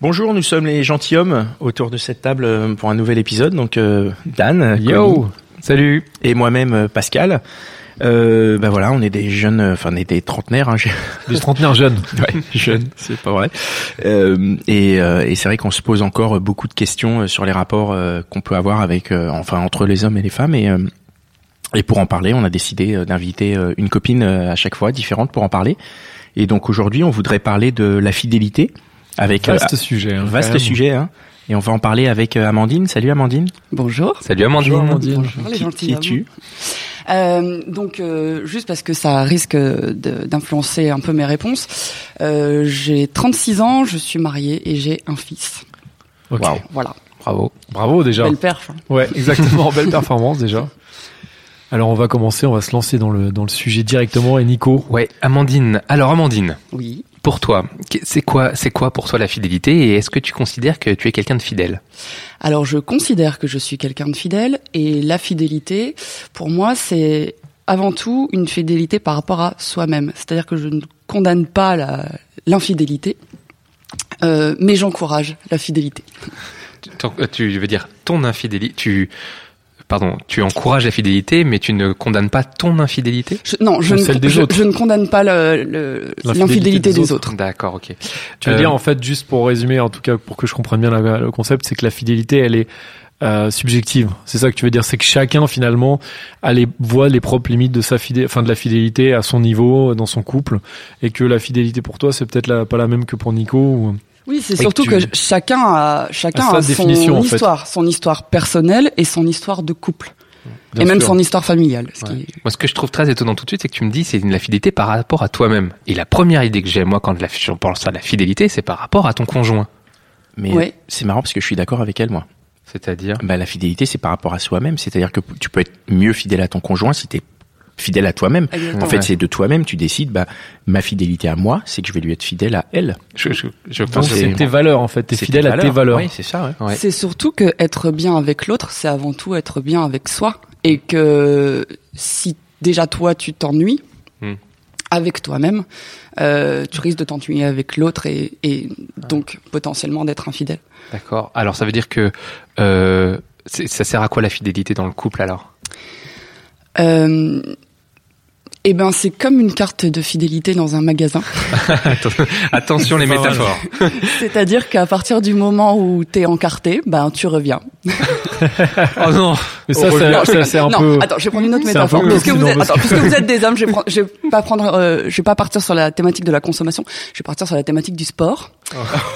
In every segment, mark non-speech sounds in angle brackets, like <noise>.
Bonjour, nous sommes les gentilshommes autour de cette table euh, pour un nouvel épisode. Donc euh, Dan, Yo, Connie, salut. et moi-même euh, Pascal. Euh, ben voilà, on est des jeunes, enfin on est des trentenaires, hein, <laughs> Des trentenaires jeunes. <laughs> ouais, jeunes, c'est pas vrai. Euh, et euh, et c'est vrai qu'on se pose encore beaucoup de questions sur les rapports qu'on peut avoir avec, enfin entre les hommes et les femmes. Et euh, et pour en parler, on a décidé d'inviter une copine à chaque fois différente pour en parler. Et donc aujourd'hui, on voudrait parler de la fidélité avec euh, Vaste sujet. hein, vaste sujet. Hein. Et on va en parler avec euh, Amandine. Salut Amandine. Bonjour. Salut Amandine. Bonjour les Qui, qui es-tu Euh, donc euh, juste parce que ça risque de- d'influencer un peu mes réponses, euh, j'ai 36 ans, je suis mariée et j'ai un fils. Ok. Waouh. Voilà. Bravo. Bravo déjà. Belle perf. hein. Ouais, exactement. <laughs> Belle performance déjà. Alors on va commencer, on va se lancer dans le dans le sujet directement. Et Nico, Ouais, Amandine. Alors Amandine, Oui. Pour toi, c'est quoi, c'est quoi pour toi la fidélité et est-ce que tu considères que tu es quelqu'un de fidèle? Alors je considère que je suis quelqu'un de fidèle et la fidélité, pour moi, c'est avant tout une fidélité par rapport à soi-même. C'est-à-dire que je ne condamne pas l'infidélité, euh, mais j'encourage la fidélité. Ton- euh, Tu veux dire ton infidélité Tu pardon, tu encourages la fidélité, mais tu ne condamnes pas ton infidélité? Je, non, je ne, celle des je, autres. je ne condamne pas l'infidélité des, autres. D'accord, ok. tu veux Euh, dire en fait juste pour résumer, en tout cas pour que je comprenne bien la- le concept, c'est que la fidélité, elle est euh, subjective. C'est ça que tu veux dire, c'est que chacun finalement a les, voit les propres limites de sa fidélité, enfin de la fidélité à son niveau dans son couple, et que la fidélité pour toi c'est peut-être pas la même que pour Nico. Ou... Oui, c'est surtout que chacun a chacun a en son fait. histoire, son histoire personnelle et son histoire de couple, Bien et même sûr. son histoire familiale. Ce qui Ouais. Moi, ce que je trouve très étonnant tout de suite, c'est que tu me dis c'est la fidélité par rapport à toi-même. Et la première idée que j'ai moi quand la- je pense à la fidélité, c'est par rapport à ton conjoint. Mais Ouais. c'est marrant parce que je suis d'accord avec elle, moi. C'est-à-dire? Bah, la fidélité, c'est par rapport à soi-même. C'est-à-dire que tu peux être mieux fidèle à ton conjoint si tu es fidèle à toi-même. Exactement. En fait, Ouais. c'est de toi-même, tu décides, bah, ma fidélité à moi, c'est que je vais lui être fidèle à elle. je, je, je Donc pense que c'est tes valeurs en fait, t'es C'est fidèle à tes valeurs. Oui, c'est ça, ouais. Ouais. C'est surtout que être bien avec l'autre, c'est avant tout être bien avec soi, et que si déjà toi tu t'ennuies Hmm. avec toi-même, euh, tu risques de t'ennuyer avec l'autre et, et donc potentiellement d'être infidèle. D'accord. Alors ça veut dire que euh, ça sert à quoi la fidélité dans le couple alors? Euh, eh ben, c'est comme une carte de fidélité dans un magasin. <laughs> Attention les métaphores. <laughs> C'est-à-dire qu'à partir du moment où t'es encarté, ben, tu reviens. <laughs> Oh non. Mais ça, revient. ça, c'est un non, peu. attends, je vais prendre une autre C'est un peu métaphore. Puisque glauque, vous, êtes, parce attends, que- puisque vous êtes des <laughs> hommes, je vais, prendre- je vais pas prendre, euh, je vais pas partir sur la thématique de la consommation. Je vais partir sur la thématique du sport.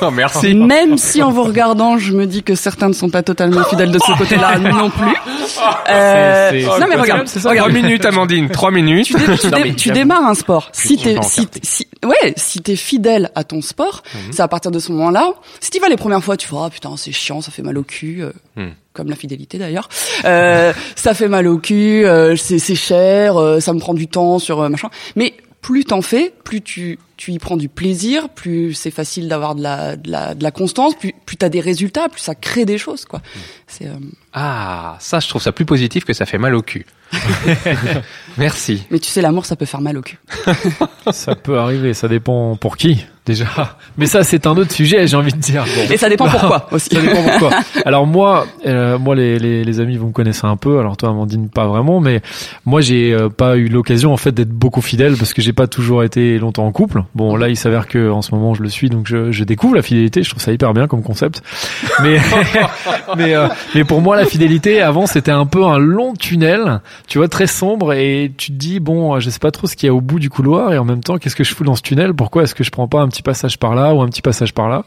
Oh, merci. Même si en vous regardant, je me dis que certains ne sont pas totalement fidèles de ce <laughs> côté-là non plus. Euh, non mais regarde, ça. Trois minutes Amandine, trois minutes. Tu, dé- tu Non, dé- mais tu j'avoue. démarres un sport. Si t'es, si, si, ouais, si t'es fidèle à ton sport, c'est à partir de ce moment-là. Si t'y vas les premières fois, tu fais ah putain c'est chiant, ça fait mal au cul, euh, Hmm. Comme la fidélité d'ailleurs. Euh, <laughs> ça fait mal au cul, euh, c'est, c'est cher, euh, ça me prend du temps sur euh, machin. Mais plus t'en fais, plus tu, tu y prends du plaisir, plus c'est facile d'avoir de la, de la, de la constance, plus, plus t'as des résultats, plus ça crée des choses quoi. C'est, euh, Ah, ça je trouve ça plus positif que ça fait mal au cul. <laughs> merci. mais tu sais l'amour ça peut faire mal au cul. Ça peut arriver, ça dépend pour qui déjà. <laughs> Mais ça, c'est un autre sujet, j'ai envie de dire. Bon. Et ça dépend pourquoi <laughs> aussi. Ça dépend pourquoi. <laughs> Alors moi, euh, moi les, les, les amis vous me connaissez un peu. Alors toi Amandine pas vraiment, mais moi j'ai euh, pas eu l'occasion en fait d'être beaucoup fidèle parce que j'ai pas toujours été longtemps en couple. Bon là il s'avère que en ce moment je le suis donc je, je découvre la fidélité. Je trouve ça hyper bien comme concept. Mais mais euh, mais pour moi la fidélité avant c'était un peu un long tunnel, tu vois très sombre et tu te dis bon je sais pas trop ce qu'il y a au bout du couloir et en même temps qu'est-ce que je fous dans ce tunnel? Pourquoi est-ce que je prends pas un petit passage par là ou un petit passage par là.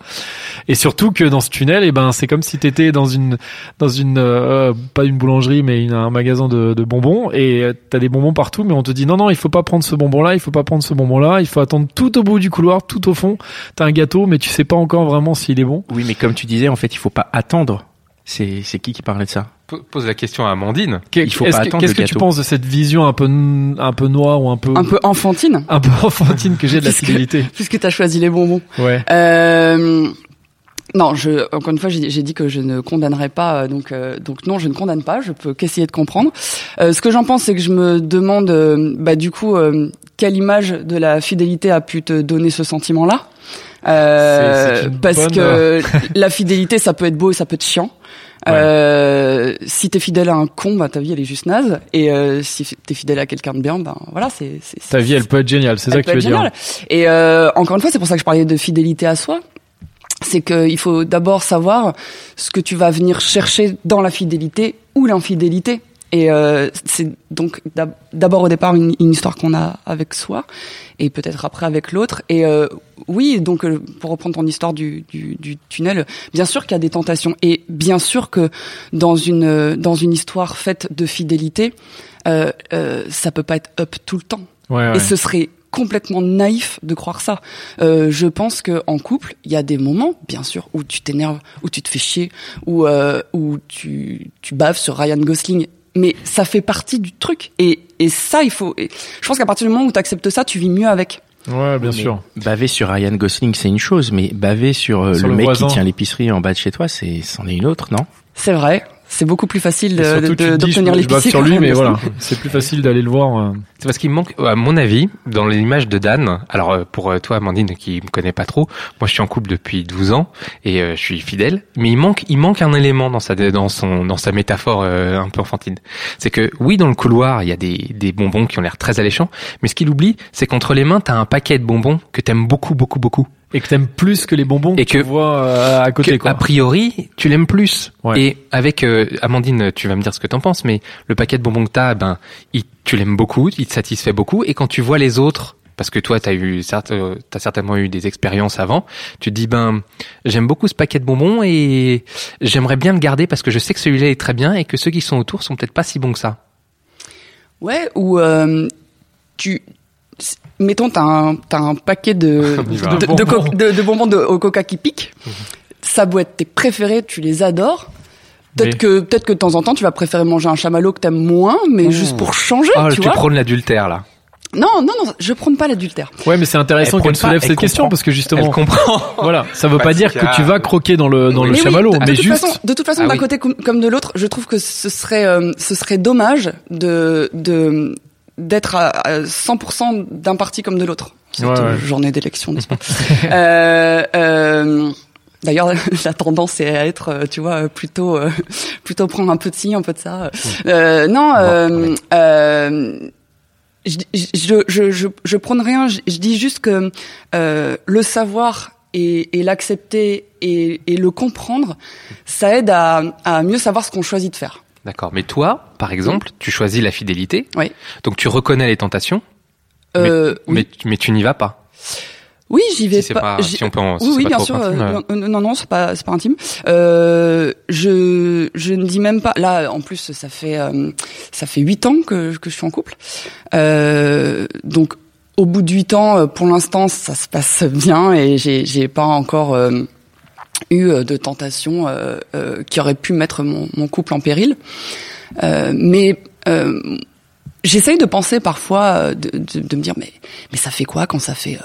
Et surtout que dans ce tunnel, et ben c'est comme si t'étais dans une dans une euh, pas une boulangerie mais un magasin de, de bonbons et euh, t'as des bonbons partout, mais on te dit non non il faut pas prendre ce bonbon là, il faut pas prendre ce bonbon là, il faut attendre tout au bout du couloir, tout au fond. T'as un gâteau, mais tu sais pas encore vraiment s'il est bon. Oui, mais comme tu disais, en fait, il faut pas attendre. C'est c'est qui qui parlait de ça? Pose la question à Amandine. Il faut pas attendre Qu'est-ce que tu penses de cette vision un peu un peu noire ou un peu Un peu enfantine, <laughs> un peu enfantine que j'ai de la Puisque- fidélité puisque t'as choisi les bonbons. Ouais. Euh, non, je, encore une fois, j'ai dit que je ne condamnerais pas, euh, donc, euh, donc non, je ne condamne pas. Je peux qu'essayer de comprendre. Euh, ce que j'en pense, c'est que je me demande, euh, bah, du coup, euh, quelle image de la fidélité a pu te donner ce sentiment-là? Euh, Parce bonne- que <laughs> la fidélité, ça peut être beau et ça peut être chiant. Ouais. Euh, si t'es fidèle à un con, bah ta vie elle est juste naze. Et euh, si t'es fidèle à quelqu'un de bien, ben voilà, c'est Ta vie, elle peut être géniale, c'est ça que tu veux dire. Et euh, encore une fois, c'est pour ça que je parlais de fidélité à soi. C'est qu'il faut d'abord savoir ce que tu vas venir chercher dans la fidélité ou l'infidélité. Et euh, c'est donc d'ab- d'abord au départ une, une histoire qu'on a avec soi, et peut-être après avec l'autre. Et euh, oui, donc euh, pour reprendre ton histoire du, du, du tunnel, bien sûr qu'il y a des tentations, et bien sûr que dans une dans une histoire faite de fidélité, euh, euh, ça peut pas être up tout le temps. Ouais, ouais. Et ce serait complètement naïf de croire ça. Euh, je pense que en couple, il y a des moments, bien sûr, où tu t'énerves, où tu te fais chier, où euh, où tu tu baves sur Ryan Gosling. Mais ça fait partie du truc. Et et ça, il faut. et je pense qu'à partir du moment où tu acceptes ça, tu vis mieux avec. Ouais, bien Mais sûr. Baver sur Ryan Gosling, c'est une chose, mais baver sur, euh, Sur le, le mec voisin. qui tient l'épicerie en bas de chez toi, c'est c'en est une autre, non? C'est vrai. C'est beaucoup plus facile d'obtenir bave l'épicerie. sur lui, mais voilà, <laughs> c'est plus facile d'aller le voir. euh. C'est parce qu'il manque, à mon avis, dans l'image de Dan. Alors euh, pour euh, toi, Amandine, qui me connaît pas trop, moi je suis en couple depuis 12 ans et euh, je suis fidèle. Mais il manque, il manque un élément dans sa, dans son, dans sa métaphore euh, un peu enfantine. C'est que oui, dans le couloir, il y a des, des bonbons qui ont l'air très alléchants, mais ce qu'il oublie, c'est qu'entre les mains, t'as un paquet de bonbons que t'aimes beaucoup, beaucoup, beaucoup. Et que t'aimes plus que les bonbons Et que, tu vois euh, à côté, que, quoi. a priori, tu l'aimes plus. Ouais. Et avec euh, Amandine, tu vas me dire ce que t'en penses, mais le paquet de bonbons que t'as, ben, il, tu l'aimes beaucoup, il te satisfait beaucoup. Et quand tu vois les autres, parce que toi, t'as eu, certes, euh, t'as certainement eu des expériences avant, tu te dis, ben, j'aime beaucoup ce paquet de bonbons et j'aimerais bien le garder parce que je sais que celui-là est très bien et que ceux qui sont autour sont peut-être pas si bons que ça. Ouais, ou euh, tu mettons t'as un t'as un paquet de <laughs> Bonbons. de- de bonbons de, au coca qui piquent. Ça doit être tes préférés, tu les adores. Peut-être Mais- que peut-être que de temps en temps tu vas préférer manger un chamallow que t'aimes moins, mais juste pour changer, Oh, tu tu vois. prônes l'adultère là. Non, non, non, je prône pas l'adultère. Ouais, mais c'est intéressant Elle qu'elle soulève cette question parce que justement, Elle comprend. <laughs> voilà, ça veut pas dire que tu vas croquer dans le dans le Mais chamallow, de, de mais toute juste. façon, de toute façon, Ah d'un oui. côté comme, comme de l'autre, je trouve que ce serait euh, ce serait dommage de de d'être à, à 100% d'un parti comme de l'autre. Cette Ouais, ouais. journée d'élection, n'est-ce pas <laughs> euh, euh, D'ailleurs, <laughs> la tendance est à être, euh, tu vois, plutôt euh, <laughs> plutôt prendre un peu de ci, un peu de ça. Euh, non, euh, euh, je, je, je, je, je prône rien. Je, je dis juste que euh, le savoir et, et l'accepter et, et le comprendre, ça aide à, à mieux savoir ce qu'on choisit de faire. D'accord. Mais toi, par exemple, tu choisis la fidélité. Oui. Donc tu reconnais les tentations, Euh, oui. mais, mais tu n'y vas pas. Oui, j'y vais Si pas. pas- si on peut en- oui, oui, bien sûr. intime, euh, euh. non, non, non, c'est pas, c'est pas intime. Euh, je, je ne dis même pas. Là, en plus, ça fait, euh, ça fait huit ans que que je suis en couple. Euh, donc, au bout de huit ans, euh, pour l'instant, ça se passe bien et j'ai, j'ai pas encore euh, eu euh, de tentation euh, euh, qui aurait pu mettre mon, mon couple en péril. Mais j'essaye de penser parfois, de, de, de me dire, mais, mais ça fait quoi quand ça fait,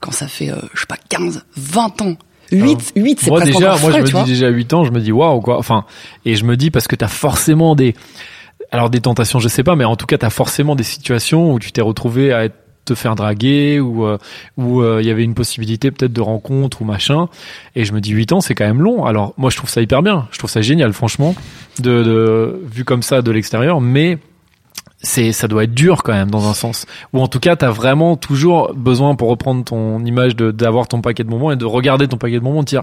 quand ça fait, je sais pas, 15, 20 ans? 8, 8 c'est moi déjà, moi je me dis déjà 8 ans, je me dis waouh quoi. Enfin, et je me dis parce que t'as forcément des, alors des tentations, je sais pas, mais en tout cas t'as forcément des situations où tu t'es retrouvé à être te faire draguer ou euh, où euh, il y avait une possibilité peut-être de rencontre ou machin. Et je me dis 8 ans c'est quand même long. Alors moi je trouve ça hyper bien. Je trouve ça génial franchement de, de vu comme ça de l'extérieur. Mais c'est ça doit être dur quand même dans un sens. Ou en tout cas t'as vraiment toujours besoin pour reprendre ton image de d'avoir ton paquet de moments et de regarder ton paquet de moments de dire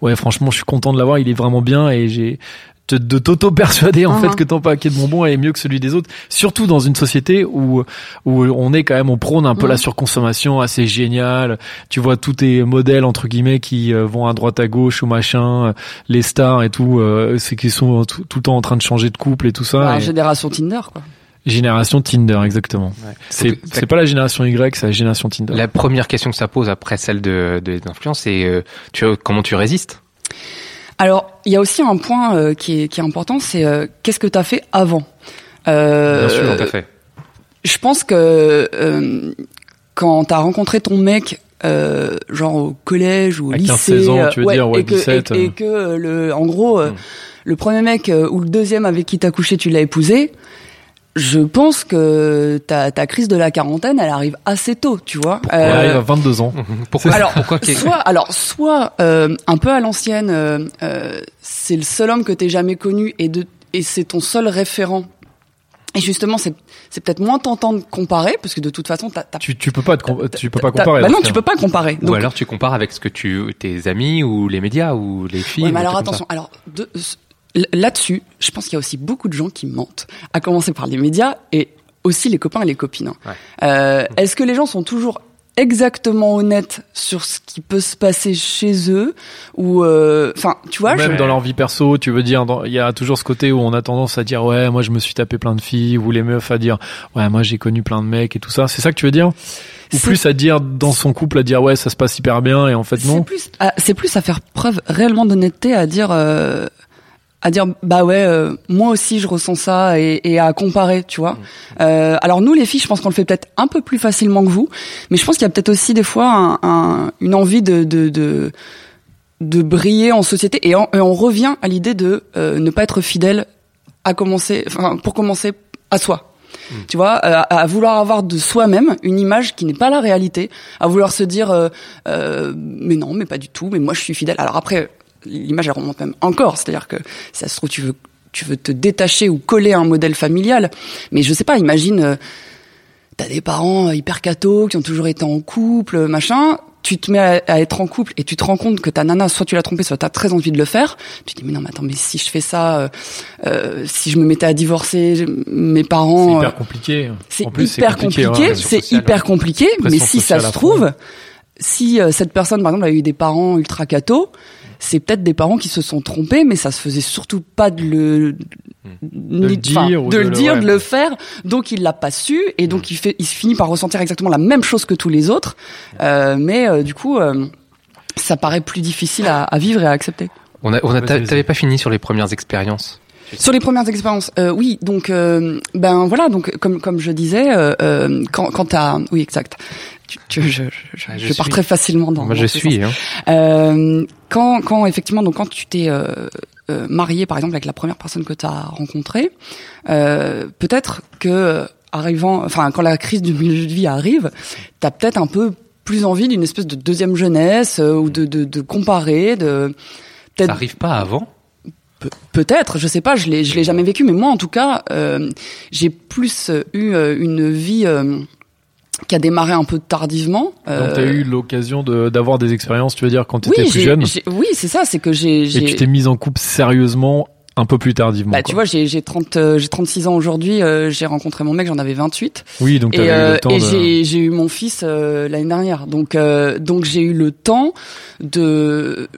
ouais franchement je suis content de l'avoir. Il est vraiment bien et j'ai te- de t'auto-persuader en fait que ton paquet de bonbons est mieux que celui des autres, surtout dans une société où où on est quand même on prône un peu la surconsommation assez génial. Tu vois tous tes modèles entre guillemets qui euh, vont à droite à gauche ou machin, euh, les stars et tout, euh, c'est qu'ils sont tout, tout le temps en train de changer de couple et tout ça. Bah, et- génération Tinder, quoi. Génération Tinder exactement. Ouais. C'est Donc, c'est pas la génération Y, c'est la génération Tinder. La première question que ça pose après celle de, de d'influence, c'est euh, tu, comment tu résistes? Alors, il y a aussi un point euh, qui, est, qui est important, c'est euh, qu'est-ce que tu as fait avant? Euh, Bien sûr, tout à fait. Je pense que euh, quand t'as rencontré ton mec, euh, genre au collège ou au À lycée, 15-16 ans, tu veux euh, dire, ouais, et que, 17, et, et euh. que euh, le, en gros, euh, Mm. le premier mec euh, ou le deuxième avec qui t'as couché, tu l'as épousé. Je pense que ta, ta crise de la quarantaine, elle arrive assez tôt, tu vois. Elle arrive à 22 ans. Pourquoi alors, pourquoi qu'est- soit, alors, soit euh, un peu à l'ancienne, euh, euh, c'est le seul homme que t'aies jamais connu et de et c'est ton seul référent. Et justement, c'est c'est peut-être moins tentant de comparer parce que de toute façon, t'as, t'as- Tu, tu peux pas te com- tu peux pas comparer. Bah non, tu peux pas comparer. Ou Donc, alors tu compares avec ce que tu tes amis ou les médias ou les filles. ouais, mais alors attention. Alors de- là-dessus, je pense qu'il y a aussi beaucoup de gens qui mentent. À commencer par les médias et aussi les copains et les copines. hein. Ouais. Euh, Est-ce que les gens sont toujours exactement honnêtes sur ce qui peut se passer chez eux ou euh, enfin tu vois je- Même dans leur vie perso, tu veux dire, il y a toujours ce côté où on a tendance à dire ouais, moi je me suis tapé plein de filles, ou les meufs à dire ouais, moi j'ai connu plein de mecs et tout ça. C'est ça que tu veux dire? Ou C'est- plus à dire dans son couple à dire ouais, ça se passe hyper bien et en fait C'est non? plus, à- c'est plus à faire preuve réellement d'honnêteté, à dire, euh, à dire, bah ouais, euh, moi aussi je ressens ça et, et à comparer, tu vois. Euh, alors nous les filles, je pense qu'on le fait peut-être un peu plus facilement que vous, mais je pense qu'il y a peut-être aussi des fois un, un- une envie de, de, de de briller en société et, on- et on revient à l'idée de euh, ne pas être fidèle à commencer, enfin pour commencer à soi. Tu vois, euh, à, à vouloir avoir de soi-même une image qui n'est pas la réalité, à vouloir se dire euh, euh, mais non, mais pas du tout, mais moi je suis fidèle. Alors après, l'image elle remonte même encore, c'est-à-dire que si ça se trouve tu veux tu veux te détacher ou coller à un modèle familial, mais je sais pas, imagine euh, t'as des parents euh, hyper cathos qui ont toujours été en couple, machin. Tu te mets à, à être en couple et tu te rends compte que ta nana, soit tu l'as trompée, soit t'as très envie de le faire. Tu te dis mais non, mais attends, mais si je fais ça, euh, euh, si je me mettais à divorcer, mes C'est parc'est hyper compliqué. C'est hyper compliqué, c'est hyper compliqué, mais Pression si ça se fond. Si euh, cette personne, par exemple, a eu des parents ultra cathos, c'est peut-être des parents qui se sont trompés, mais ça se faisait surtout pas de le, le ni- dire enfin, ou de de le le- dire, ouais. de le faire, donc il l'a pas su, et donc il fait, il se finit par ressentir exactement la même chose que tous les autres, euh, mais euh, du coup, euh, ça paraît plus difficile à, à vivre et à accepter. On a, on a, t'avais pas fini sur les premières expériences. Sur les premières expériences, euh, oui, donc euh, ben voilà, donc comme comme je disais, euh, euh, quand quand t'as, oui exact, tu, tu- je, je, je, Ah, je pars très facilement dans. Moi, je suis. Hein. sens. Euh, quand quand effectivement, donc quand tu t'es euh, marié par exemple avec la première personne que t'as rencontrée, euh, peut-être que arrivant, enfin quand la crise du milieu de vie arrive, t'as peut-être un peu plus envie d'une espèce de deuxième jeunesse euh, ou de, de de comparer, de Ça arrive pas avant. Pe- Peut-être, je sais pas, je l'ai, je l'ai jamais vécu, mais moi en tout cas, euh, j'ai plus euh, eu euh, une vie euh, qui a démarré un peu tardivement. Donc Euh, t'as eu l'occasion de- d'avoir des expériences, tu veux dire, quand t'étais oui, plus jeune, oui, c'est ça, c'est que j'ai, et tu t'es mise en couple sérieusement un peu plus tardivement. bah, quoi. tu vois, j'ai, j'ai 30, euh, j'ai 36 ans aujourd'hui, euh, j'ai rencontré mon mec, j'en avais 28. oui, donc t'avais Et, eu euh, le temps et de... j'ai, j'ai eu mon fils l'année dernière. Donc, donc j'ai eu le temps de,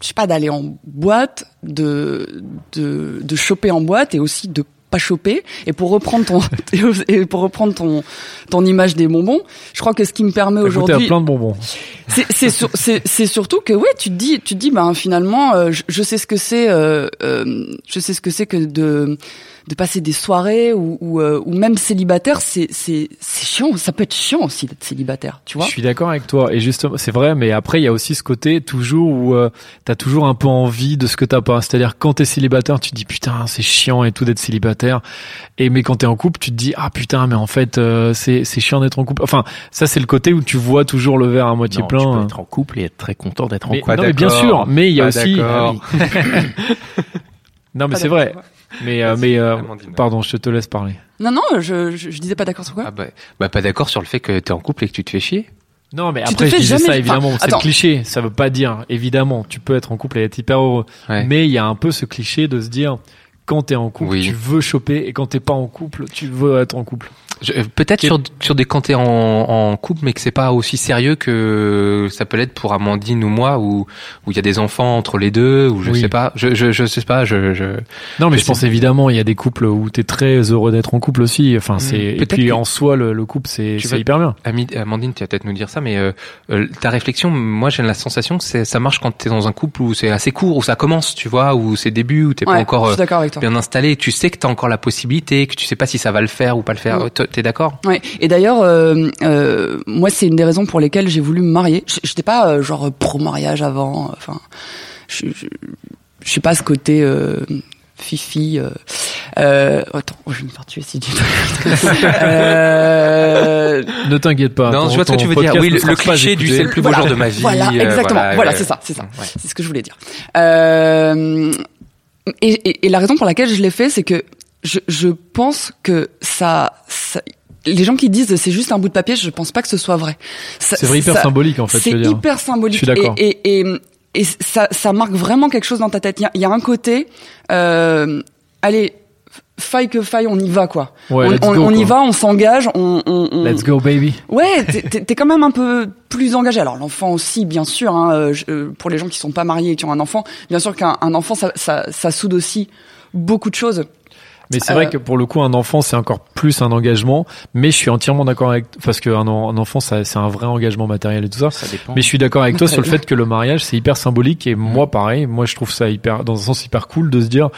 je sais pas, d'aller en boîte, de, de, de choper en boîte et aussi de pas choper. Et pour reprendre ton, <laughs> et pour reprendre ton, ton image des bonbons, je crois que ce qui me permet aujourd'hui, plein de bonbons. c'est c'est sur- surtout que ouais tu te dis tu te dis ben finalement euh, je, je sais ce que c'est euh, euh, je sais ce que c'est que de de passer des soirées ou ou, euh, ou même célibataire c'est c'est c'est chiant. Ça peut être chiant aussi d'être célibataire tu vois. Je suis d'accord avec toi. Et justement c'est vrai mais après il y a aussi ce côté toujours où euh, t'as toujours un peu envie de ce que t'as pas. C'est-à-dire quand t'es célibataire tu te dis putain c'est chiant et tout d'être célibataire. Et mais quand t'es en couple tu te dis ah putain mais en fait euh, c'est c'est chiant d'être en couple. Enfin ça c'est le côté où tu vois toujours le verre à moitié Non, plein tu peux hein. être en couple et être très content d'être en couple. non, mais bien sûr. Mais il y a Pas aussi. Ah <laughs> <laughs> non mais Pas c'est vrai. Mais euh, mais euh, pardon je te laisse parler non non je, je je disais pas d'accord sur quoi Ah bah, bah pas d'accord sur le fait que t'es en couple et que tu te fais chier. Non, mais Tu après, je disais jamais- ça, évidemment, enfin, c'est le cliché. Ça veut pas dire, évidemment, tu peux être en couple et être hyper heureux. Ouais. Mais il y a un peu ce cliché de se dire, quand t'es en couple, Oui. tu veux choper, et quand t'es pas en couple, tu veux être en couple. Je- euh, Peut-être sur, sur des quand t'es en, en couple, mais que c'est pas aussi sérieux que ça peut l'être pour Amandine ou moi, où où il y a des enfants entre les deux, ou je Oui. sais pas, je je je sais pas, je je Non, mais Je je pense évidemment, il y a des couples où t'es très heureux d'être en couple aussi. Enfin, c'est, et Peut-être puis en soi, le, le couple, c'est, hyper bien. Amandine, tu vas peut-être nous dire ça, mais euh, euh, ta réflexion, moi j'ai la sensation que c'est, ça marche quand t'es dans un couple où c'est assez court, où ça commence, tu vois, où c'est début, où t'es Ouais, pas encore euh, bien installé, tu sais que t'as encore la possibilité, que tu sais pas si ça va le faire ou pas le faire. Mm. T'es d'accord? Ouais. Et d'ailleurs, euh, euh, moi, c'est une des raisons pour lesquelles j'ai voulu me marier. J'étais pas euh, genre pro mariage avant. Enfin, je, je, je suis pas ce côté euh, fifi. Euh, euh, attends, je vais me faire tuer si tu. <laughs> euh, Ne t'inquiète pas. Non, ton- je vois ce que tu veux dire. Oui, le, cliché du c'est le plus beau Voilà. jour de ma vie. Voilà, euh, exactement. Voilà, ouais. c'est ça, c'est ça. Ouais. C'est ce que je voulais dire. Euh, et, et, et la raison pour laquelle je l'ai fait, c'est que je, je pense que ça, ça, les gens qui disent c'est juste un bout de papier, je pense pas que ce soit vrai. C'est hyper ça- symbolique, en fait, C'est hyper symbolique. Je suis d'accord. Et, et, et, et ça, ça marque vraiment quelque chose dans ta tête. Il y y a un côté, euh, allez, faille que faille, on y va quoi. Ouais, on on- go, on y va, on s'engage, on, on, on- Let's go, baby. Ouais, t'es- quand même un peu plus engagé. Alors l'enfant aussi, bien sûr. Hein, euh, je- euh, pour les gens qui sont pas mariés et qui ont un enfant, bien sûr qu'un un enfant, ça, ça, ça soude aussi beaucoup de choses. Mais c'est Euh, vrai que pour le coup, un enfant, c'est encore plus un engagement. Mais je suis entièrement d'accord avec, parce qu'un un enfant, c'est un vrai engagement matériel et tout ça. Ça dépend. Mais je suis d'accord avec toi <laughs> sur le fait que le mariage, c'est hyper symbolique. Et moi, pareil, moi, je trouve ça hyper, dans un sens hyper cool de se dire,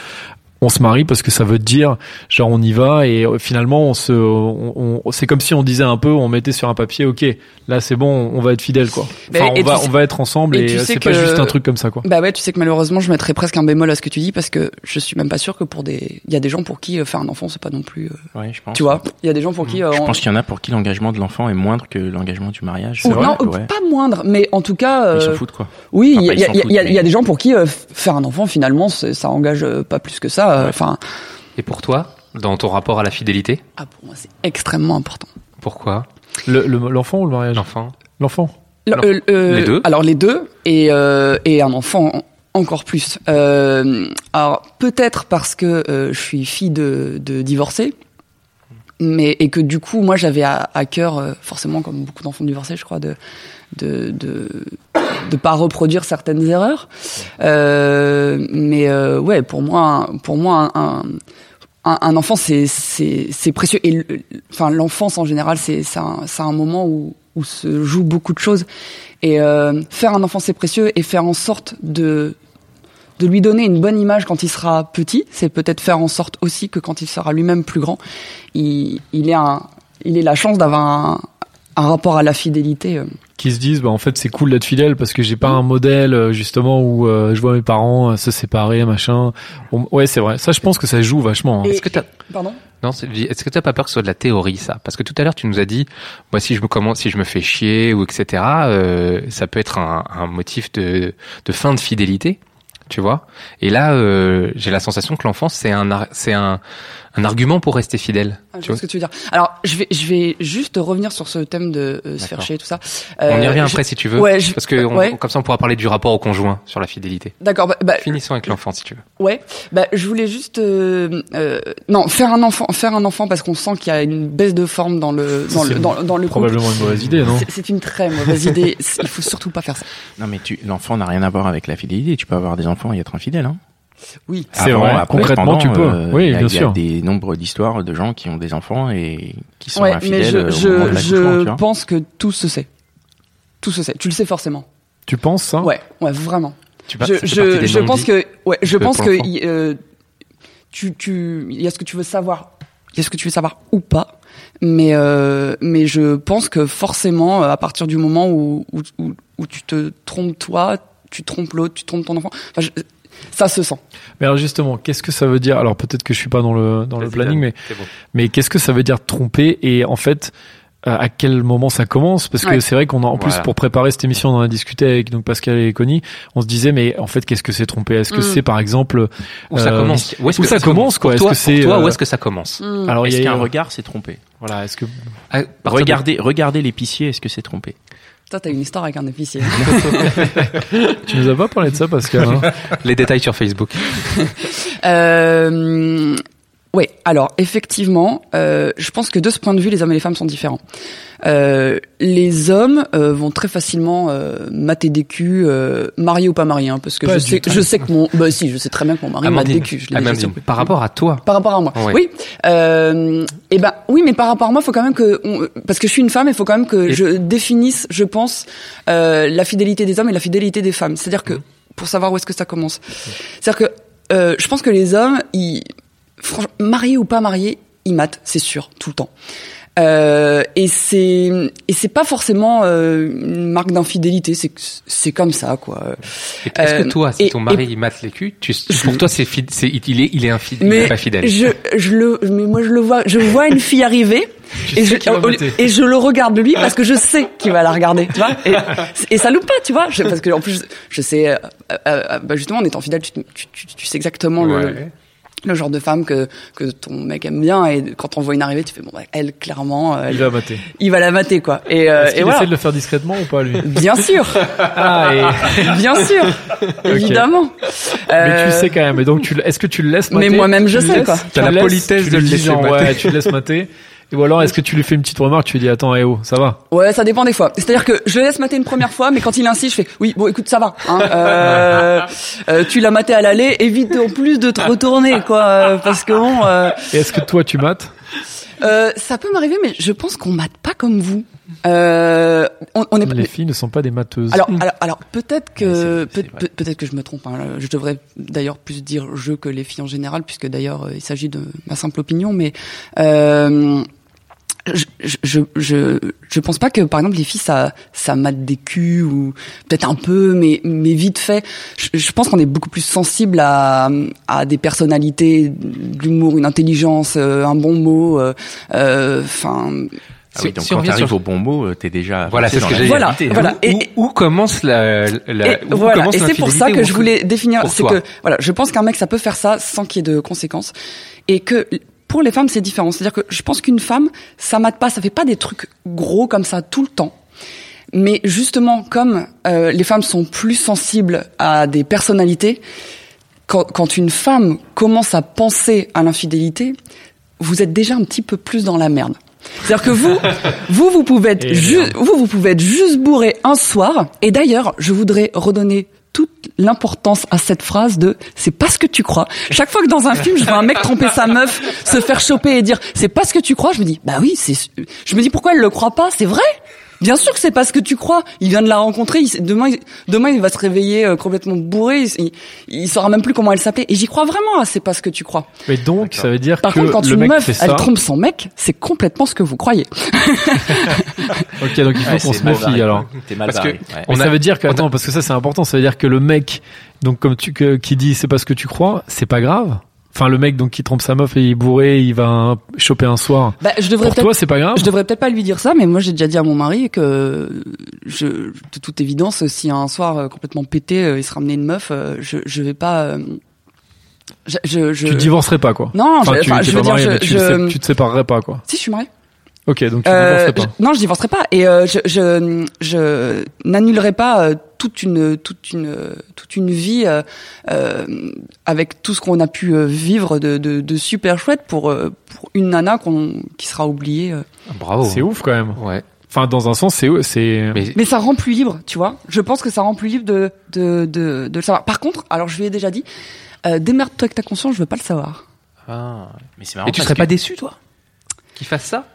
on se marie parce que ça veut dire, genre, on y va et euh, finalement, on se, on, on- c'est comme si on disait un peu, on mettait sur un papier, ok, là, c'est bon, on va être fidèle, quoi. Mais- Enfin, et on va, tu sais- on va être ensemble et euh, sais c'est pas juste un truc comme ça, quoi. Bah ouais, tu sais que malheureusement, je mettrais presque un bémol à ce que tu dis parce que je suis même pas sûr que pour des, il y a des gens pour qui euh, faire un enfant, c'est pas non plus, euh, Ouais, je pense. tu vois, il y a des gens pour qui. euh, Je on- pense qu'il y en a pour qui l'engagement de l'enfant est moindre que l'engagement du mariage. Ou- C'est vrai. non, Ouais. pas moindre, mais en tout cas, Ils s'en foutent quoi. oui, Enfin, il y, a- y y y des gens pour qui euh, faire un enfant finalement, ça engage pas plus que ça. Euh, Enfin, Et pour toi, dans ton rapport à la fidélité, ah, pour moi, c'est extrêmement important. pourquoi Le- le- L'enfant ou le mariage? l'enfant L'enfant. Euh, euh, Les deux Alors les deux et euh, et un enfant en- encore plus. Euh, alors peut-être parce que euh, je suis fille de, de divorcés, mais et que du coup moi j'avais à, à cœur euh, forcément comme beaucoup d'enfants divorcés, je crois, de de de de pas reproduire certaines erreurs. Euh, mais euh, ouais, pour moi, pour moi un, un, un enfant c'est c'est précieux. Et enfin l'enfance en général c'est c'est un, un moment où où se jouent beaucoup de choses. Et euh, faire un enfant c'est précieux. Et faire en sorte de de lui donner une bonne image quand il sera petit, c'est peut-être faire en sorte aussi que quand il sera lui-même plus grand, il il ait un il ait la chance d'avoir un, un rapport à la fidélité. euh. qui se disent bah en fait c'est cool d'être fidèle parce que j'ai pas un modèle euh, justement où euh, je vois mes parents euh, se séparer machin On- ouais c'est vrai ça je pense que ça joue vachement hein. Est-ce que t'as Pardon? Non, c'est- est-ce que t'as pas peur que ce soit de la théorie ça? Parce que tout à l'heure tu nous as dit, moi si je me commence, si je me fais chier ou etc, euh, ça peut être un, un motif de, de fin de fidélité, tu vois? Et là, euh, j'ai la sensation que l'enfance c'est un c'est un, un argument pour rester fidèle. Ah, tu vois ce que tu veux dire. Alors, je vais, je vais juste revenir sur ce thème de euh, se faire chier et tout ça. On y Euh, revient je- après si tu veux, ouais, je- parce que on- ouais. comme ça on pourra parler du rapport au conjoint sur la fidélité. D'accord. Bah, bah, Finissons avec l'enfant si tu veux. ouais. Bah, je voulais juste, euh, euh, non, faire un enfant, faire un enfant parce qu'on sent qu'il y a une baisse de forme dans le, dans C'est le, dans, dans le couple. probablement une mauvaise idée non C'est- une très mauvaise idée. <laughs> Il faut surtout pas faire ça. Non, mais tu, l'enfant n'a rien à voir avec la fidélité. Tu peux avoir des enfants et être infidèle. Hein. Oui. C'est vrai, après, concrètement, pendant, tu peux. euh, Oui, il y a- bien Il y sûr. a des nombres d'histoires de gens qui ont des enfants et qui sont Ouais, infidèles mais je, au moment de je, pense que tout se sait. Tout se sait. Tu le sais forcément. tu penses ça? Ouais, ouais, vraiment. Tu je je, je pense que ouais je pense que euh, tu tu il y a ce que tu veux savoir il y a ce que tu veux savoir ou pas mais euh, mais je pense que forcément à partir du moment où où, où, où tu te trompes toi tu trompes l'autre tu trompes ton enfant enfin, je- ça se sent. Mais alors justement qu'est-ce que ça veut dire? Alors peut-être que je suis pas dans le dans le planning mais bon. mais qu'est-ce que ça veut dire tromper? Et en fait euh, à quel moment ça commence parce que Ouais. c'est vrai qu'on a en plus Voilà. pour préparer cette émission on en a discuté avec donc Pascal et Connie on se disait mais en fait qu'est-ce que c'est tromper? Est-ce que Mm. c'est par exemple Où ça euh, commence? Où, est-ce où que ça commence, quoi? Est-ce toi, que c'est, toi, où est-ce que ça commence? Mm. alors il Est-ce y a qu'un regard s'est trompé? Voilà est-ce que À partir de- Regardez, regardez l'épicier, est-ce que c'est trompé? Toi, t'as une histoire avec un épicier. <laughs> tu nous as pas parlé de ça Pascal hein? Les détails sur Facebook. Euh, ouais, alors effectivement, euh, je pense que de ce point de vue, les hommes et les femmes sont différents. Euh, les hommes euh, vont très facilement euh, mater des culs, euh, mariés ou pas mariés, hein, parce que Pas je sais, je sais que mon, bah si, je sais très bien que mon mari mate des culs. Je Amandine, par rapport à toi. Par rapport à moi. Ouais. Oui. Euh, et ben oui, mais par rapport à moi, faut quand même que on- parce que je suis une femme, il faut quand même que Et- je définisse, je pense, euh, la fidélité des hommes et la fidélité des femmes. C'est-à-dire que pour savoir où est-ce que ça commence. C'est-à-dire que euh, je pense que les hommes, ils, franchement, mariés ou pas mariés, ils matent, c'est sûr, tout le temps. Euh, et c'est et c'est pas forcément euh, une marque d'infidélité, c'est c'est comme ça quoi. Et Est-ce Euh, que toi, si et- ton mari il mate les culs, tu, pour toi c'est c'est il est il est infidèle, il mais pas fidèle. je je le mais moi je le vois je vois une fille arriver <laughs> et je, mater. et je le regarde lui parce que je sais qu'il va la regarder tu vois et, <laughs> et ça loupe pas tu vois je- parce que en plus je sais euh, euh, euh, bah justement en étant fidèle tu, tu, tu, tu sais exactement Ouais. le genre de femme que que ton mec aime bien et quand on voit une arrivée tu fais bon bah, elle clairement euh, il va mater. il va la mater quoi. Et, euh, est-ce et qu'il voilà. essaie de le faire discrètement ou pas lui? Bien sûr. <laughs> Ah et... <laughs> bien sûr. Évidemment. Mais Euh, tu sais quand même. Et donc tu le- est-ce que tu le laisses mater? Mais moi-même, je le sais, laisses quoi. Tu T'as la le laisses, politesse tu de lui le laisser genre, mater. ouais tu le laisses mater ou alors est-ce que tu lui fais une petite remarque tu lui dis attends eh oh ça va? Ouais, ça dépend des fois. C'est-à-dire que je le laisse mater une première fois, mais quand il insiste, je fais oui, bon, écoute, ça va. Hein, <laughs> euh, euh, tu l'as maté à l'aller, évite en plus de te retourner, quoi, euh, parce que bon, euh, et est-ce que toi tu mates? euh, ça peut m'arriver, mais je pense qu'on mate pas comme vous. Euh, on, on est les filles ne sont pas des mateuses Alors, alors, alors peut-être que peut- peut-être que je me trompe. Hein. Je devrais d'ailleurs plus dire je que les filles en général, puisque d'ailleurs il s'agit de ma simple opinion. Mais euh, je, je, je, je, je pense pas que par exemple les filles ça ça mate des culs ou peut-être un peu, mais mais vite fait. Je, je pense qu'on est beaucoup plus sensible à à des personnalités, de l'humour, une intelligence, euh, un bon mot. euh, euh, Enfin. Ah oui, donc si quand revient t'arrives sur- au bon mot, euh, t'es déjà Voilà, c'est ce que j'ai dit. Voilà, hein. voilà. Et- où, où commence la, la Et où voilà, commence et c'est pour ça que je ou- voulais définir, c'est que voilà, je pense qu'un mec ça peut faire ça sans qu'il y ait de conséquences, et que pour les femmes c'est différent. C'est-à-dire que je pense qu'une femme ça mate pas, ça fait pas des trucs gros comme ça tout le temps. Mais justement, comme euh, les femmes sont plus sensibles à des personnalités, quand, quand une femme commence à penser à l'infidélité, vous êtes déjà un petit peu plus dans la merde. C'est-à-dire que vous, <laughs> vous, vous pouvez être Et ju- merde. vous, vous pouvez être juste bourré un soir. Et d'ailleurs, je voudrais redonner l'importance à cette phrase de c'est pas ce que tu crois. Chaque fois que dans un film, je vois un mec tromper sa meuf, se faire choper et dire c'est pas ce que tu crois, je me dis bah oui, c'est je me dis pourquoi elle le croit pas, c'est vrai Bien sûr que c'est pas ce que tu crois. Il vient de la rencontrer. Il, demain, il, demain, il va se réveiller euh, complètement bourré. Il, il, il saura même plus comment elle s'appelait. Et j'y crois vraiment. à C'est pas ce que tu crois. mais donc ça veut dire Par que contre, quand le une mec meuf, fait elle ça trompe son mec, c'est complètement ce que vous croyez. <laughs> ok donc il faut Ouais, qu'on se méfie barré. alors T'es mal Parce que- barré. ouais. Mais On ça a- veut dire que attends parce que ça c'est important ça veut dire que le mec donc comme tu que, qui dit c'est pas ce que tu crois c'est pas grave enfin le mec donc qui trompe sa meuf et il est bourré il va un- choper un soir Bah, je devrais pour toi c'est pas grave Je devrais peut-être pas lui dire ça, mais moi j'ai déjà dit à mon mari que je, de toute évidence, si un soir euh, complètement pété, euh, il se ramenait une meuf, euh, je, je vais pas. je, je, je- tu divorcerais pas quoi Non, enfin, je, tu, veux dire, marié, tu te séparerais pas quoi si je suis mariée. Ok donc tu Euh, divorcerais pas je- non, je divorcerai pas et euh, je, je, je n'annulerai pas euh, toute une toute une toute une vie euh, euh, avec tout ce qu'on a pu vivre de, de, de super chouette pour pour une nana qu'on qui sera oubliée. euh. Bravo. c'est ouf quand même Ouais. enfin dans un sens c'est c'est Mais Mais ça rend plus libre, tu vois. Je pense que ça rend plus libre de de de, de le savoir. Par contre, alors je lui ai déjà dit, euh, démerde-toi avec ta conscience, je veux pas le savoir. Ah, mais c'est marrant. et tu serais que- pas déçu toi? Qu'il fasse ça?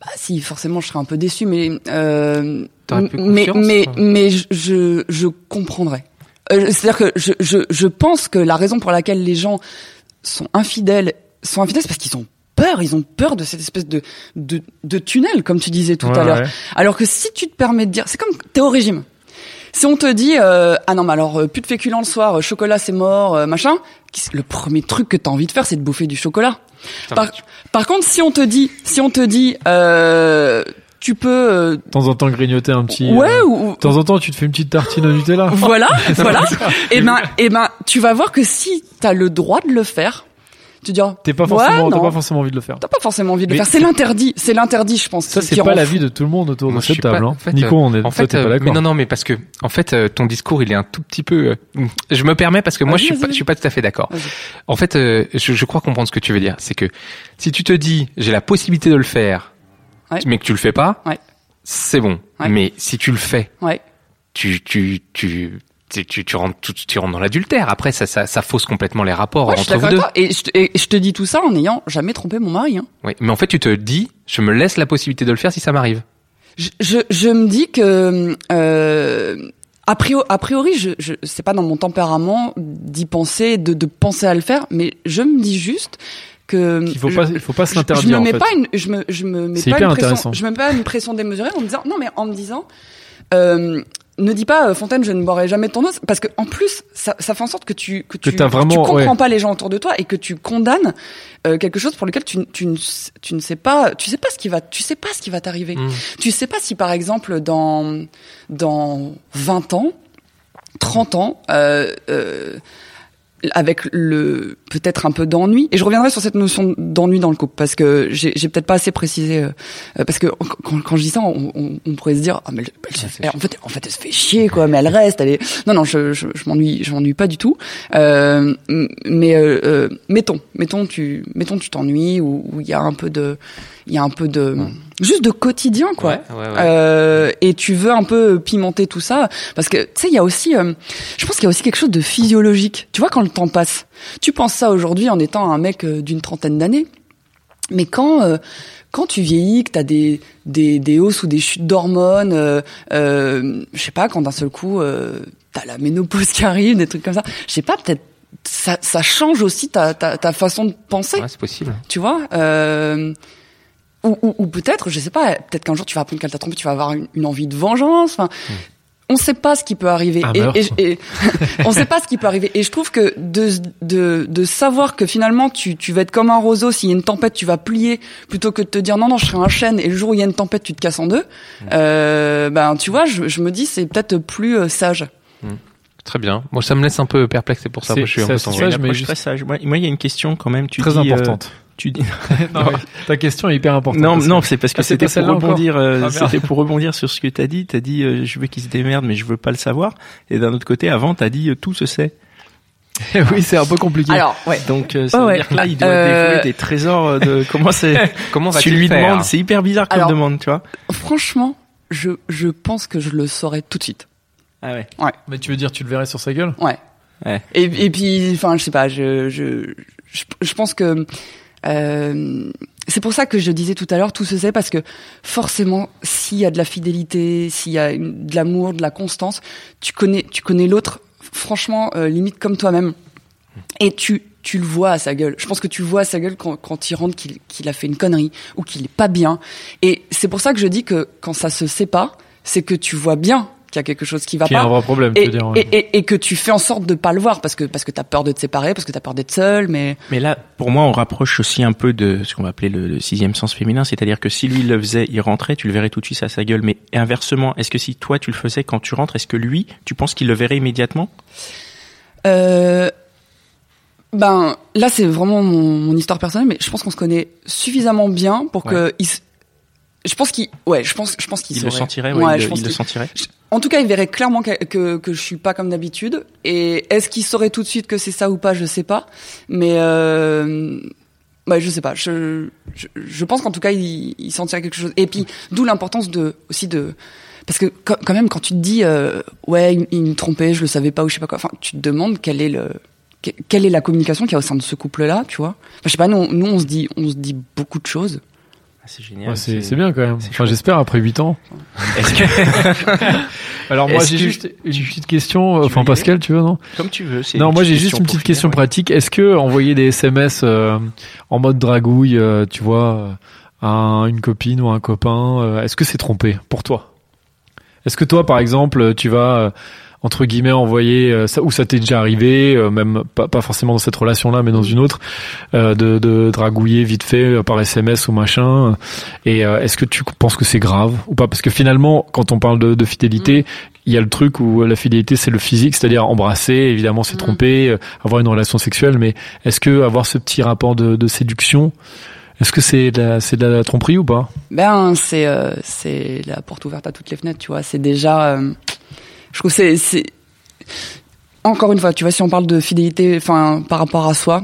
Bah si, forcément, je serais un peu déçu, mais euh, mais mais je je, comprendrais. Euh, C'est-à-dire que je, je je pense que la raison pour laquelle les gens sont infidèles sont infidèles, c'est parce qu'ils ont peur. Ils ont peur de cette espèce de de, de tunnel, comme tu disais tout Ouais, à l'heure. ouais. Alors que si tu te permets de dire, c'est comme t'es au régime. Si on te dit euh, ah non mais alors euh, plus de féculents le soir, euh, chocolat c'est mort, machin, le premier truc que t'as envie de faire c'est de bouffer du chocolat. Par, par contre si on te dit si on te dit euh, tu peux euh, De temps en temps grignoter un petit. ouais euh, ou, De temps en temps, tu te fais une petite tartine au Nutella. voilà, <laughs> voilà. Et ben, et ben, tu vas voir que si t'as le droit de le faire, tu dis, T'es pas ouais, forcément, t'as non. pas forcément envie de le faire. T'as pas forcément envie de le faire. C'est l'interdit. C'est l'interdit, je pense. Ça, c'est pas rend la fou. vie de tout le monde autour de cette pas- table. hein. en fait, Nico, on est, En toi, fait, pas euh, d'accord. mais non, non, mais parce que en fait, euh, ton discours, il est un tout petit peu. euh, je me permets parce que moi, je suis pas, je suis pas tout à fait d'accord. En fait, euh, je, je crois comprendre ce que tu veux dire. C'est que si tu te dis, j'ai la possibilité de le faire, Ouais. mais que tu le fais pas, Ouais. c'est bon. Ouais. Mais si tu le fais, Ouais. tu, tu, tu, tu, tu, tu rentres, tout- tu rentres dans l'adultère. Après, ça, ça, ça fausse complètement les rapports Ouais, je suis entre vous deux. Et je, te- et je te dis tout ça en n'ayant jamais trompé mon mari. Hein. Oui. Mais en fait, tu te dis, je me laisse la possibilité de le faire si ça m'arrive. Je, je, je me dis que euh, a priori, a priori, je, je c'est pas dans mon tempérament d'y penser, de, de penser à le faire, mais je me dis juste que Il faut je- pas, il faut pas se je, je me en mets fait. pas une, je me, je me mets C'est pas hyper une pression, je me mets pas une pression démesurée en me disant non, mais en me disant. Euh, ne dis pas euh, Fontaine, je ne boirai jamais de ton os, parce que en plus, ça, ça fait en sorte que tu que tu, tu comprends ouais. pas les gens autour de toi et que tu condamnes euh, quelque chose pour lequel tu, tu, ne, tu ne sais pas, tu sais pas ce qui va, tu sais pas ce qui va t'arriver. Mm. Tu sais pas si par exemple dans dans 20 ans, 30 ans, euh, euh, avec le peut-être un peu d'ennui. Et je reviendrai sur cette notion d'ennui dans le couple parce que j'ai j'ai peut-être pas assez précisé euh, parce que quand, quand je dis ça on, on, on pourrait se dire ah mais elle, elle se fait, en fait en fait elle se fait chier quoi mais elle reste elle est non non je je, je m'ennuie je m'ennuie pas du tout. Euh, mais euh, euh, mettons mettons tu mettons tu t'ennuies ou il y a un peu de il y a un peu de juste de quotidien quoi. Ouais, ouais, ouais. euh, et tu veux un peu pimenter tout ça parce que tu sais il y a aussi euh, je pense qu'il y a aussi quelque chose de physiologique. Tu vois quand le temps passe. Tu penses ça aujourd'hui en étant un mec euh, d'une trentaine d'années. Mais quand euh, quand tu vieillis que t'as des des des hausses ou des chutes d'hormones euh, euh, je sais pas quand d'un seul coup euh, t'as la ménopause qui arrive des trucs comme ça je sais pas peut-être ça, ça change aussi ta, ta, ta façon de penser. Ouais, c'est possible. tu vois euh, ou, ou, ou peut-être je sais pas peut-être qu'un jour tu vas apprendre qu'elle t'a trompé tu vas avoir une, une envie de vengeance enfin on sait pas ce qui peut arriver Un et, meurtre. et- et- <laughs> on sait pas ce qui peut arriver et je trouve que de de de savoir que finalement tu tu vas être comme un roseau s'il y a une tempête tu vas plier plutôt que de te dire non non je serai un chêne et le jour où il y a une tempête tu te casses en deux euh, ben tu vois je, je me dis c'est peut-être plus euh, sage Très bien. Moi, ça me laisse un peu perplexe, c'est pour ça. Moi, je suis un peu sage, mais approche juste- très sage. Moi, il y a une question quand même. Tu Très dis, euh, importante. Tu dis. <laughs> <laughs> Non, ta question est hyper importante. Non, non, c'est parce que Ah, c'est c'était pour rebondir. euh, Ah, c'était pour rebondir sur ce que t'as dit. T'as dit, euh, je veux qu'il se démerde, mais je veux pas le savoir. Et d'un autre côté, avant, t'as dit, euh, tout se sait. <laughs> oui, c'est un peu compliqué. alors ouais Donc, euh, ça Ouais, veut ouais. dire que là, il doit Euh, dévoiler des trésors de comment c'est. Comment tu va-t-il lui faire demandes, c'est hyper bizarre comme demande, tu vois. franchement je je pense que je le saurais tout de suite Ah ouais. Mais tu veux dire, tu le verrais sur sa gueule? Ouais. Ouais. Et, et puis, enfin, je sais pas, je, je, je, je pense que euh, c'est pour ça que je disais tout à l'heure, tout se sait parce que forcément, s'il y a de la fidélité, s'il y a de l'amour, de la constance, tu connais, tu connais l'autre, franchement, euh, limite comme toi-même, et tu tu le vois à sa gueule. Je pense que tu vois à sa gueule quand, quand il rentre qu'il qu'il a fait une connerie ou qu'il est pas bien. Et c'est pour ça que je dis que quand ça se sait pas, c'est que tu vois bien qu'il y a quelque chose qui va Qui est pas un vrai problème, tu et, veux dire. ouais. et, et, et que tu fais en sorte de pas le voir parce que parce que t'as peur de te séparer, parce que t'as peur d'être seul, mais Mais là, pour moi, on rapproche aussi un peu de ce qu'on va appeler le, le sixième sens féminin, c'est-à-dire que si lui le faisait, il rentrait, tu le verrais tout de suite à sa gueule. Mais inversement, est-ce que si toi tu le faisais quand tu rentres, est-ce que lui, tu penses qu'il le verrait immédiatement? Euh, ben là c'est vraiment mon, mon histoire personnelle, mais je pense qu'on se connaît suffisamment bien pour que il, s- je pense qu'il ouais je pense je pense qu'il Il le sentirait, ouais, Ouais, il, je pense il le sentirait. En tout cas, il verrait clairement que, que, que je suis pas comme d'habitude. Et est-ce qu'il saurait tout de suite que c'est ça ou pas Je sais pas. Mais euh, ouais, je sais pas. Je, je, je pense qu'en tout cas, il, il sentirait quelque chose. Et puis, d'où l'importance de aussi de parce que quand même, quand tu te dis euh, ouais, il, il me trompait, je le savais pas ou je sais pas quoi. Enfin, tu te demandes quel est le que- quelle est la communication qu'il y a au sein de ce couple-là, tu vois Enfin, Je sais pas. Nous, nous, on se dit, on se dit beaucoup de choses. C'est génial. Ouais, c'est bien quand même. Enfin, j'espère après 8 ans. Que, <laughs> Alors moi, j'ai juste une petite question. Enfin, Pascal, tu veux non? Comme tu veux. Non, moi j'ai juste une petite finir, question ouais. pratique. Est-ce que envoyer des SMS euh, en mode dragouille, euh, tu vois, euh, à un- une copine ou un copain, euh, est-ce que c'est trompé pour toi? Est-ce que toi, par exemple, tu vas entre guillemets envoyé euh, ça, ou ça t'est déjà arrivé, euh, même pas, pas forcément dans cette relation-là, mais dans une autre, euh, de, de dragouiller vite fait euh, par SMS ou machin. Et euh, est-ce que tu penses que c'est grave ou pas? Parce que finalement, quand on parle de, de fidélité, il y a le truc où la fidélité c'est le physique, c'est-à-dire embrasser, évidemment c'est Mm. tromper, euh, avoir une relation sexuelle, mais est-ce que avoir ce petit rapport de, de séduction, est-ce que c'est de la, c'est de la tromperie ou pas? Ben c'est euh, c'est la porte ouverte à toutes les fenêtres, tu vois. C'est déjà, euh, je trouve c'est encore une fois, tu vois, si on parle de fidélité, enfin par rapport à soi,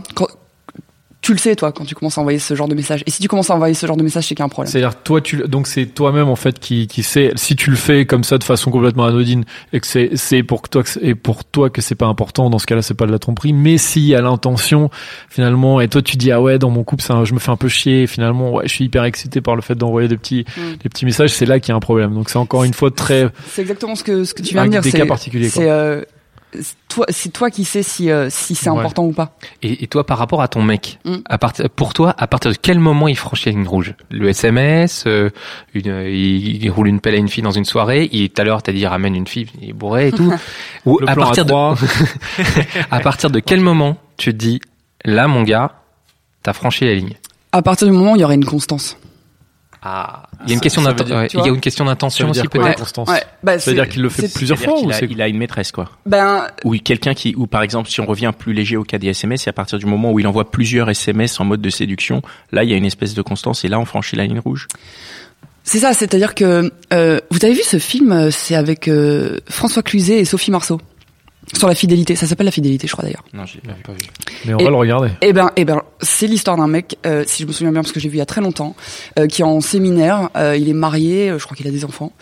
tu le sais toi quand tu commences à envoyer ce genre de message. Et si tu commences à envoyer ce genre de message, c'est qu'il y a un problème. C'est-à-dire toi tu donc c'est toi-même en fait qui qui sait si tu le fais comme ça de façon complètement anodine et que c'est c'est pour que toi que et pour toi que c'est pas important dans ce cas-là c'est pas de la tromperie mais si à l'intention finalement et toi tu dis ah ouais dans mon couple ça je me fais un peu chier et finalement ouais je suis hyper excité par le fait d'envoyer des petits Mm. des petits messages c'est là qu'il y a un problème donc c'est encore une fois très C'est exactement ce que ce que tu viens de dire. des c'est- cas particuliers, quoi. C'est euh, toi, c'est toi qui sais si euh, si c'est Ouais. important ou pas. Et, et toi, par rapport à ton mec, Mm. à partir, pour toi, à partir de quel moment il franchit la ligne rouge? Le SMS, euh, une, euh, il, il roule une pelle à une fille dans une soirée, il, tout à l'heure t'as dit ramène une fille, il est bourré et tout. <laughs> Ou le à plan à partir de, <laughs> à partir de quel moment tu te dis, là mon gars, t'as franchi la ligne? À partir du moment où il y aurait une constance. Ah, il y a une question ça veut d'inten- dire- ouais, tu il y a une question d'intention aussi peut-être. Constance Ouais. Bah, ça veut dire c'est- qu'il le fait plusieurs C'est-à-dire fois qu'il ou a, c'est il a une maîtresse, quoi? Ben Ou quelqu'un qui, ou par exemple, si on revient plus léger au cas des SMS, c'est à partir du moment où il envoie plusieurs SMS en mode de séduction, là, il y a une espèce de constance et là, on franchit la ligne rouge. C'est ça, c'est-à-dire que euh, vous avez vu ce film, euh, c'est avec euh, François Cluzet et Sophie Marceau? Sur la fidélité. Ça s'appelle la fidélité, je crois d'ailleurs. Non, j'ai pas vu. mais on Et- va le regarder Eh ben, eh ben, c'est l'histoire d'un mec, euh, si je me souviens bien, parce que j'ai vu il y a très longtemps, euh, qui est en séminaire. euh, il est marié, euh, je crois qu'il a des enfants,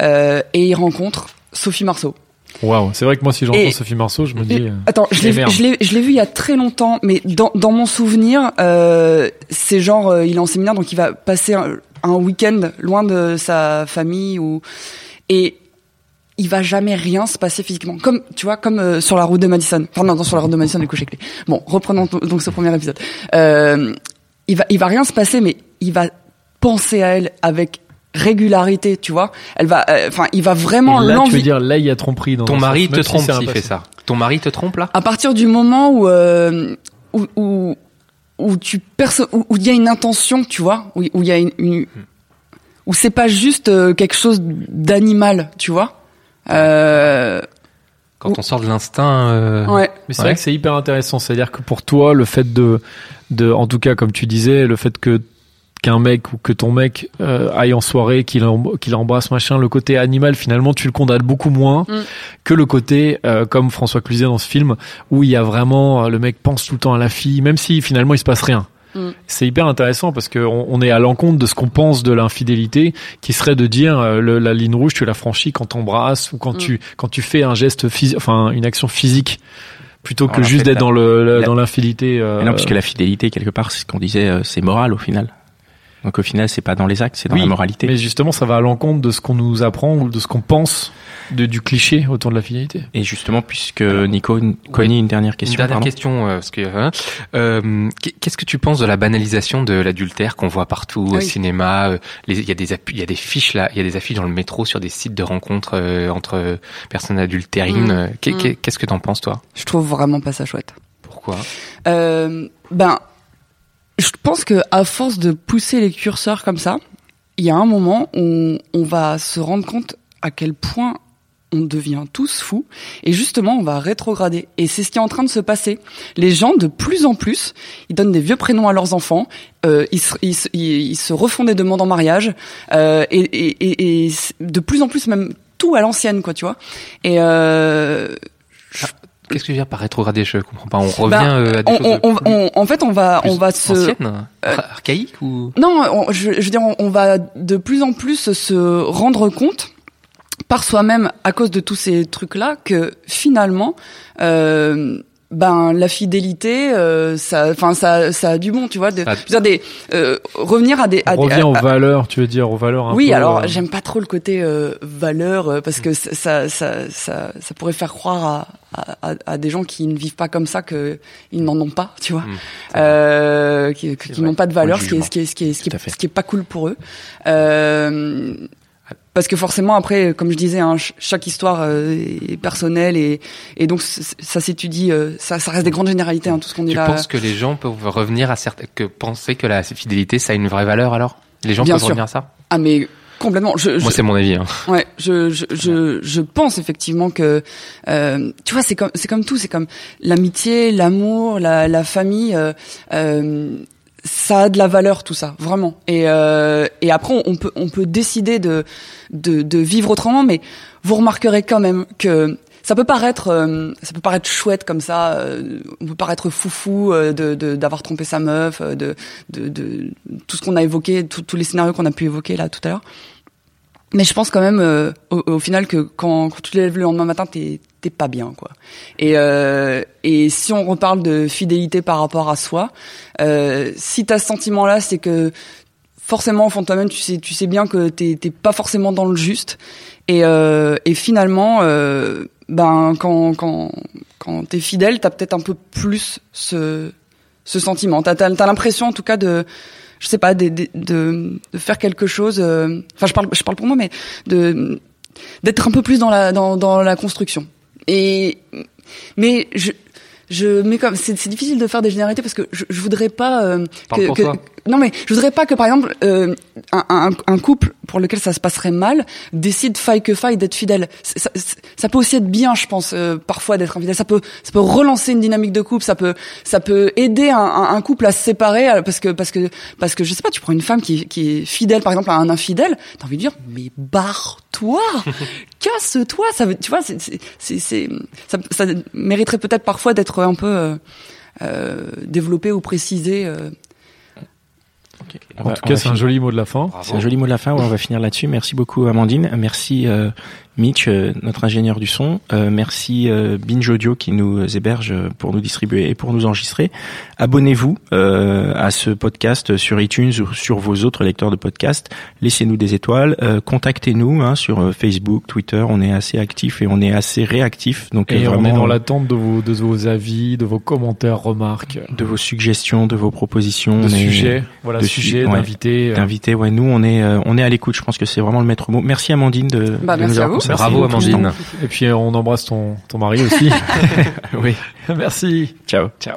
euh, et il rencontre Sophie Marceau. waouh c'est vrai que moi si j'entends Sophie Marceau je me dis euh, Attends, je l'ai, vu- je l'ai, je l'ai vu il y a très longtemps, mais dans, dans mon souvenir, euh, c'est genre, euh, il est en séminaire, donc il va passer un, un week-end loin de sa famille ou et il va jamais rien se passer physiquement. Comme tu vois, comme euh, sur la route de Madison. Enfin non, non, sur la route de Madison, du coup, j'ai clé. Bon, reprenons donc ce premier épisode. Euh, il va, il va rien se passer, mais il va penser à elle avec régularité, tu vois. Elle va, euh, enfin, il va vraiment là tu veux l'envie. dire là il y a tromperie dans Ton mari te si trompe s'il fait passé. ça. Ton mari te trompe là? À partir du moment où euh, où, où où tu perçois où il y a une intention tu vois où où il y a une, une- où c'est pas juste euh, quelque chose d'animal tu vois euh, Quand on sort de l'instinct. euh, ouais Mais c'est Ouais. vrai que c'est hyper intéressant. C'est-à-dire que pour toi, le fait de, de, en tout cas, comme tu disais, le fait que qu'un mec ou que ton mec euh, aille en soirée, qu'il qu'il embrasse machin, le côté animal finalement tu le condamnes beaucoup moins Mm. que le côté euh, comme François Cluzet dans ce film où il y a vraiment euh, le mec pense tout le temps à la fille, même si finalement il se passe rien. Mm. C'est hyper intéressant parce que on, est à l'encontre de ce qu'on pense de l'infidélité, qui serait de dire euh, le- la ligne rouge tu la franchis quand t'embrasses ou quand Mm. tu quand tu fais un geste physique, enfin une action physique plutôt que Alors, juste d'être dans le, la- dans l'infidélité. euh, non, puisque la fidélité, quelque part, c'est ce qu'on disait, euh, c'est moral au final. Donc au final, c'est pas dans les actes, c'est dans Oui, la moralité. Mais justement, ça va à l'encontre de ce qu'on nous apprend ou de ce qu'on pense de, du cliché autour de la fidélité. Et justement, puisque Nico connaît une dernière Une question, dernière pardon. question, euh, parce que hein, euh, qu'est-ce que tu penses de la banalisation de l'adultère qu'on voit partout au cinéma euh, Il y a des il y a des fiches là, il y a des affiches dans le métro sur des sites de rencontres euh, entre personnes adultérines. Mm. Mm. qu'est- Qu'est-ce que t'en penses toi? Je trouve vraiment pas ça chouette Pourquoi? Euh, ben je pense que à force de pousser les curseurs comme ça il y a un moment où on va se rendre compte à quel point on devient tous fous et justement on va rétrograder. Et c'est ce qui est en train de se passer. Les gens de plus en plus ils donnent des vieux prénoms à leurs enfants euh, ils, se, ils, ils- se refont des demandes en mariage euh, et, et, et, de plus en plus même tout à l'ancienne quoi tu vois. Et euh, Qu'est-ce que tu veux dire par rétrograder Je comprends pas. On revient bah, euh, à des on, choses on, on- plus- on- en fait on va on va se euh, archaïques ou non, on- je, je veux dire, on, on va de plus en plus se rendre compte par soi-même à cause de tous ces trucs-là que finalement, euh, ben la fidélité, euh, ça, enfin ça, ça a du bon, tu vois. De, je veux dire, des, euh, revenir à des, à des- revient à- aux à- valeurs, tu veux dire, aux valeurs un oui, peu, alors euh, j'aime pas trop le côté euh, valeur euh, parce que ça, ça, ça, ça, ça pourrait faire croire à, à, des gens qui ne vivent pas comme ça que ils n'en ont pas, tu vois, Mm, euh, qui, qui n'ont pas de valeur, ce qui est, ce qui est, ce qui est, ce qui est, ce qui est pas cool pour eux. Parce que forcément après, comme je disais, hein, ch- chaque histoire euh, est personnelle et, et donc ça s'étudie, euh, ça, ça reste des grandes généralités, hein, tout ce qu'on dit Tu là. penses que les gens peuvent revenir à certaines, que penser que la fidélité, ça a une vraie valeur alors? Les gens Bien peuvent sûr. revenir à ça? Ah mais complètement. Je, Moi, c'est mon avis. Hein. Ouais, je je je, je pense effectivement que euh, tu vois c'est comme c'est comme tout, c'est comme l'amitié, l'amour, la la famille. euh, ça a de la valeur tout ça, vraiment. Et euh, et après on, peut on peut décider de de de vivre autrement, mais vous remarquerez quand même que ça peut paraître euh, ça peut paraître chouette comme ça euh, on peut paraître foufou euh, de d'avoir trompé sa meuf euh, de de, de tout ce qu'on a évoqué tous tous les scénarios qu'on a pu évoquer là tout à l'heure mais je pense quand même au, au final que quand, quand tu te lèves le lendemain matin, t'es pas bien quoi. Et euh, et si on reparle de fidélité par rapport à soi, euh, si t'as ce sentiment-là, c'est que forcément au fond de toi-même, tu sais tu sais bien que t'es pas forcément dans le juste. Et euh, et finalement, ben quand quand quand t'es fidèle, t'as peut-être un peu plus ce ce sentiment. T'as t'as, l'impression en tout cas de je sais pas, de, de, de, faire quelque chose. Enfin, je parle, je parle pour moi, mais de d'être un peu plus dans la dans, dans la construction. Et mais je je mais comme c'est c'est difficile de faire des généralités parce que je, je voudrais pas euh, que, que- non mais je voudrais pas que par exemple euh, un, un, un couple pour lequel ça se passerait mal décide faille que faille d'être fidèle. Ça, ça peut aussi être bien, je pense, euh, parfois d'être infidèle. Ça peut ça peut relancer une dynamique de couple. Ça peut ça peut aider un, un, couple à se séparer euh, parce que parce que parce que je sais pas. Tu prends une femme qui qui est fidèle par exemple à un infidèle, t'as envie de dire mais barre-toi, <laughs> casse-toi. Ça veut tu vois c'est c'est c'est c'est- ça, ça mériterait peut-être parfois d'être un peu euh, euh, développé ou précisé. euh, On En va- tout cas, c'est un joli mot de la fin. C'est un joli mot de la fin. ouais, on va finir là-dessus. Merci beaucoup Amandine. Merci euh, Mitch, euh, notre ingénieur du son. Euh, merci euh, Binge Audio qui nous héberge euh, pour nous distribuer et pour nous enregistrer. Abonnez-vous euh, à ce podcast sur iTunes ou sur vos autres lecteurs de podcasts. Laissez-nous des étoiles. Euh, Contactez-nous hein, sur euh, Facebook, Twitter. On est assez actifs et on est assez réactifs. Donc Et euh, on vraiment est dans l'attente de vos, de vos avis, de vos commentaires, remarques, de vos suggestions, de vos propositions, de On est- sujets, voilà, de sujets, ouais. d'invités. d'invités. Ouais, nous on est euh, on est à l'écoute. Je pense que c'est vraiment le maître mot. Merci Amandine de, Bah, de merci nous à avoir Bravo. Amandine. Et puis, on embrasse ton, ton mari aussi. <laughs> Oui. <laughs> Merci. Ciao. Ciao.